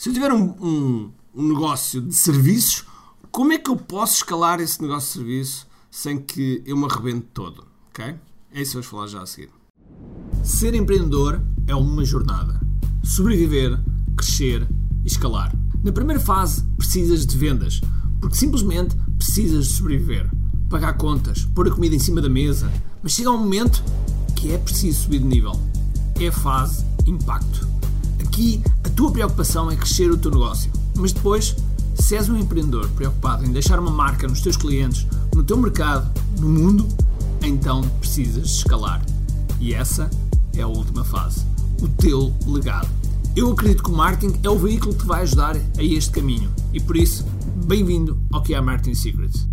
Se eu tiver um, um, um negócio de serviços, como é que eu posso escalar esse negócio de serviço sem que eu me arrebente todo? Ok? É isso que vamos falar já a seguir. Ser empreendedor é uma jornada. Sobreviver, crescer e escalar. Na primeira fase, precisas de vendas, porque simplesmente precisas de sobreviver. Pagar contas, pôr a comida em cima da mesa. Mas chega um momento que é preciso subir de nível. É a fase impacto. Aqui, tua preocupação é crescer o teu negócio. Mas depois, se és um empreendedor preocupado em deixar uma marca nos teus clientes, no teu mercado, no mundo, então precisas escalar. E essa é a última fase. O teu legado. Eu acredito que o marketing é o veículo que te vai ajudar a este caminho. E por isso, bem-vindo ao que é a Marketing Secrets.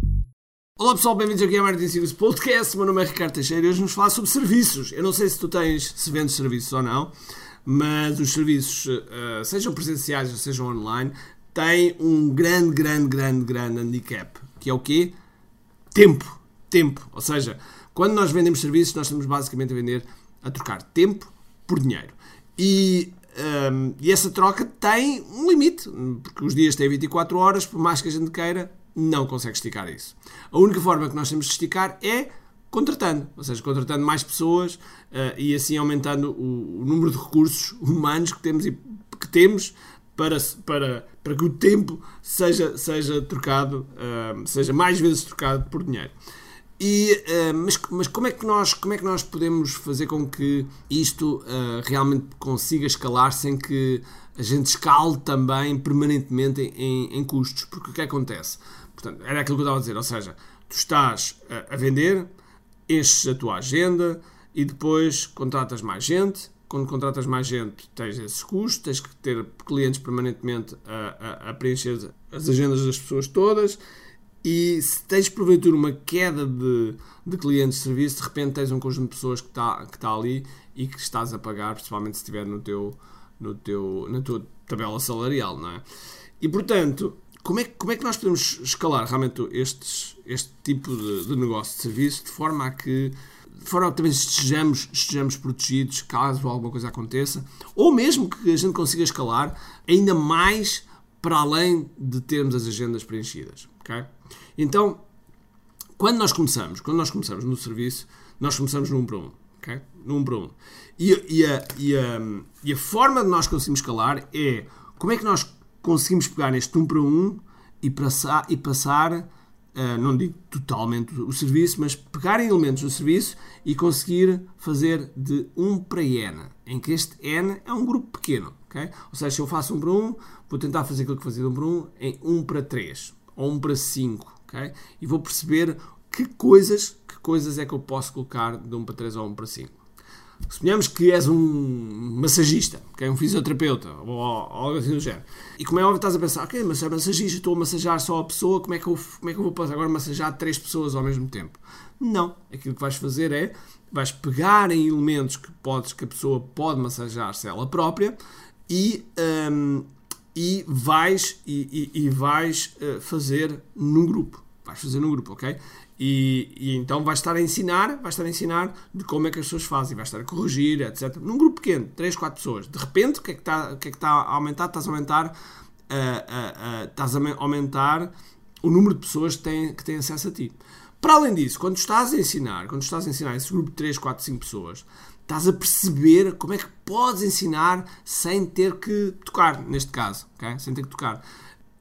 Olá pessoal, bem-vindos aqui ao Marketing Secrets Podcast. Meu nome é Ricardo Teixeira e hoje vamos falar sobre serviços. Eu não sei se tu tens, se vendes serviços ou não, mas os serviços, uh, sejam presenciais ou sejam online, têm um grande, grande, grande, grande handicap, que é o quê? Tempo. Tempo. Ou seja, quando nós vendemos serviços, nós estamos basicamente a vender, a trocar tempo por dinheiro. E, um, e essa troca tem um limite, porque os dias têm 24 horas, por mais que a gente queira, não consegue esticar isso. A única forma que nós temos de esticar é contratando, ou seja, contratando mais pessoas uh, e assim aumentando o, o, número de recursos humanos que temos, e, que temos para, para, para que o tempo seja, seja trocado, uh, seja mais vezes trocado por dinheiro. E, uh, mas, mas como, é que nós, como é que nós podemos fazer com que isto realmente consiga escalar sem que a gente escale também permanentemente em, em, custos? Porque o que acontece? Portanto, era aquilo que eu estava a dizer, ou seja, tu estás a vender, enches a tua agenda e depois contratas mais gente. Quando contratas mais gente, tens esses custos, tens que ter clientes permanentemente a, a, a preencher as agendas das pessoas todas e se tens porventura uma queda de, de clientes de serviço, de repente tens um conjunto de pessoas que está que tá ali e que estás a pagar, principalmente se estiver no teu, no teu, na tua tabela salarial, não é? E portanto, como é, como é que nós podemos escalar realmente estes, este tipo de, de negócio de serviço de forma a que de forma que também estejamos, estejamos protegidos caso alguma coisa aconteça, ou mesmo que a gente consiga escalar ainda mais para além de termos as agendas preenchidas. Okay? Então, quando nós começamos, quando nós começamos no serviço, nós começamos no 1 para 1. Okay? No 1 para 1. E, e, a, e, a, e a forma de nós conseguirmos escalar é como é que nós conseguimos pegar neste 1 para 1 e passar, e passar Uh, não digo totalmente o serviço, mas pegar em elementos do serviço e conseguir fazer de 1 para N, em que este N é um grupo pequeno. Okay? Ou seja, se eu faço 1 para 1, vou tentar fazer aquilo que fazia de 1 para 1 em 1 para 3 ou 1 para 5. Okay? E vou perceber que coisas, que coisas é que eu posso colocar de 1 para 3 ou 1 para 5. Suponhamos que és um massagista, que é um fisioterapeuta ou, algo assim do género. E como é óbvio, estás a pensar, ok, mas é massagista, estou a massajar só a pessoa, como é que eu, como é que eu vou passar agora a massajar três pessoas ao mesmo tempo? Não. Aquilo que vais fazer é, vais pegar em elementos que, podes, que a pessoa pode massajar-se ela própria e, um, e vais, e, e, e vais uh, fazer num grupo. Vais fazer num grupo, ok? E, e, então vais estar a ensinar, vais estar a ensinar de como é que as pessoas fazem, vais estar a corrigir, etc. Num grupo pequeno, 3, 4 pessoas. De repente, o que é que está, que é que está a aumentar? Estás a aumentar, uh, uh, uh, estás a aumentar o número de pessoas que têm, que têm acesso a ti. Para além disso, quando estás a ensinar, quando estás a ensinar esse grupo de 3, 4, 5 pessoas, estás a perceber como é que podes ensinar sem ter que tocar, neste caso, okay? sem ter que tocar.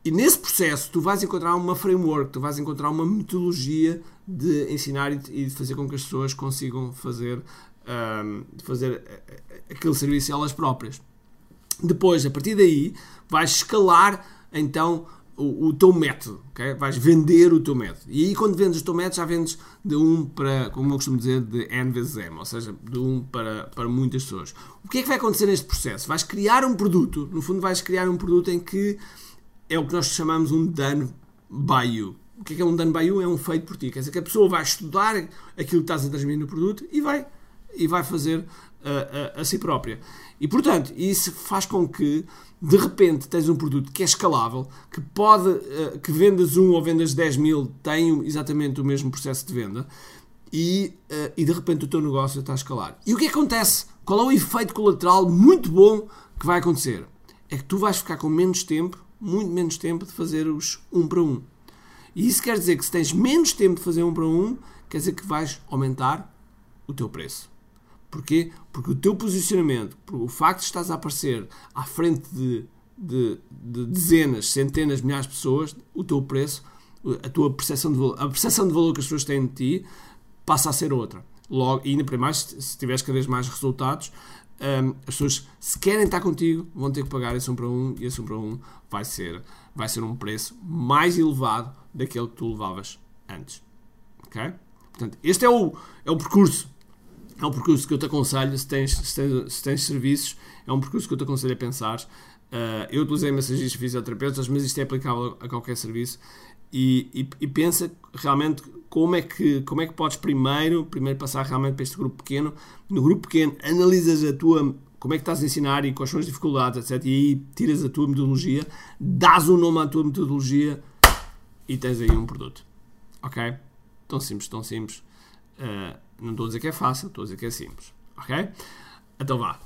E nesse processo tu vais encontrar uma framework, tu vais encontrar uma metodologia de ensinar e de fazer com que as pessoas consigam fazer, um, fazer aquele serviço elas próprias. Depois, a partir daí, vais escalar então o, o teu método, okay? vais vender o teu método. E aí, quando vendes o teu método, já vendes de 1 para, como eu costumo dizer, de N vezes M, ou seja, de 1 para, para muitas pessoas. O que é que vai acontecer neste processo? Vais criar um produto, no fundo, vais criar um produto em que é o que nós chamamos um done by you. O que é, que é um done by you? É um feito por ti. Quer dizer que a pessoa vai estudar aquilo que estás a transmitir no produto e vai, e vai fazer a, a, a si própria. E portanto, isso faz com que de repente tens um produto que é escalável, que pode, uh, que vendas um ou vendas 10 mil, tem exatamente o mesmo processo de venda e, uh, e de repente o teu negócio está a escalar. E o que acontece? Qual é o efeito colateral muito bom que vai acontecer? é que tu vais ficar com menos tempo, muito menos tempo de fazer os um para um. E isso quer dizer que se tens menos tempo de fazer um para um, quer dizer que vais aumentar o teu preço. Porquê? Porque o teu posicionamento, o facto de estás a aparecer à frente de, de, de dezenas, centenas, milhares de pessoas, o teu preço, a tua percepção de valor, a percepção de valor que as pessoas têm de ti passa a ser outra. Logo, e ainda para mais, se tiveres cada vez mais resultados, um, as pessoas, se querem estar contigo, vão ter que pagar esse um para um e esse um para um vai ser, vai ser um preço mais elevado daquele que tu levavas antes. Ok? Portanto, este é o, é o percurso. É um percurso que eu te aconselho, se tens, se tens, se tens serviços, é um percurso que eu te aconselho a pensar. Uh, eu utilizei massagistas fisioterapeutas, mas isto é aplicável a qualquer serviço. E, e, e, pensa realmente como é, que, como é que podes primeiro, primeiro passar realmente para este grupo pequeno. No grupo pequeno, analisas a tua, como é que estás a ensinar e quais são as dificuldades, etc. E aí tiras a tua metodologia, dás um nome à tua metodologia e tens aí um produto. Ok? Tão simples, tão simples. Uh, não estou a dizer que é fácil, estou a dizer que é simples. Ok? Então vá.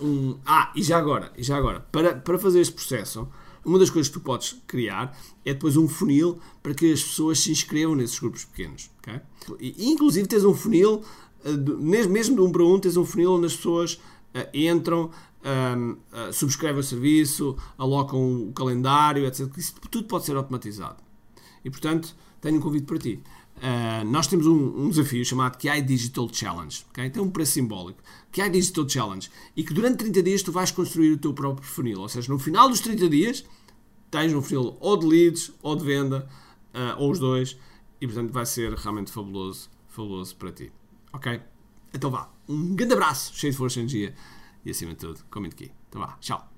Um, ah, e já agora, e já agora, para, para fazer este processo, uma das coisas que tu podes criar é depois um funil para que as pessoas se inscrevam nesses grupos pequenos. Okay? E, inclusive tens um funil, uh, mesmo de um para um, tens um funil onde as pessoas uh, entram, um, uh, subscrevem o serviço, alocam o calendário, etc. Isso tudo pode ser automatizado. E portanto, tenho um convite para ti. Uh, nós temos um, um, desafio chamado QI Digital Challenge. Okay? Tem um preço simbólico. QI Digital Challenge. E que durante 30 dias tu vais construir o teu próprio funil. Ou seja, no final dos 30 dias tens um funil ou de leads ou de venda, uh, ou os dois. E portanto vai ser realmente fabuloso, fabuloso para ti. Ok? Então vá. Um grande abraço, cheio de força e energia. E acima de tudo, comente aqui. Então vá. Tchau.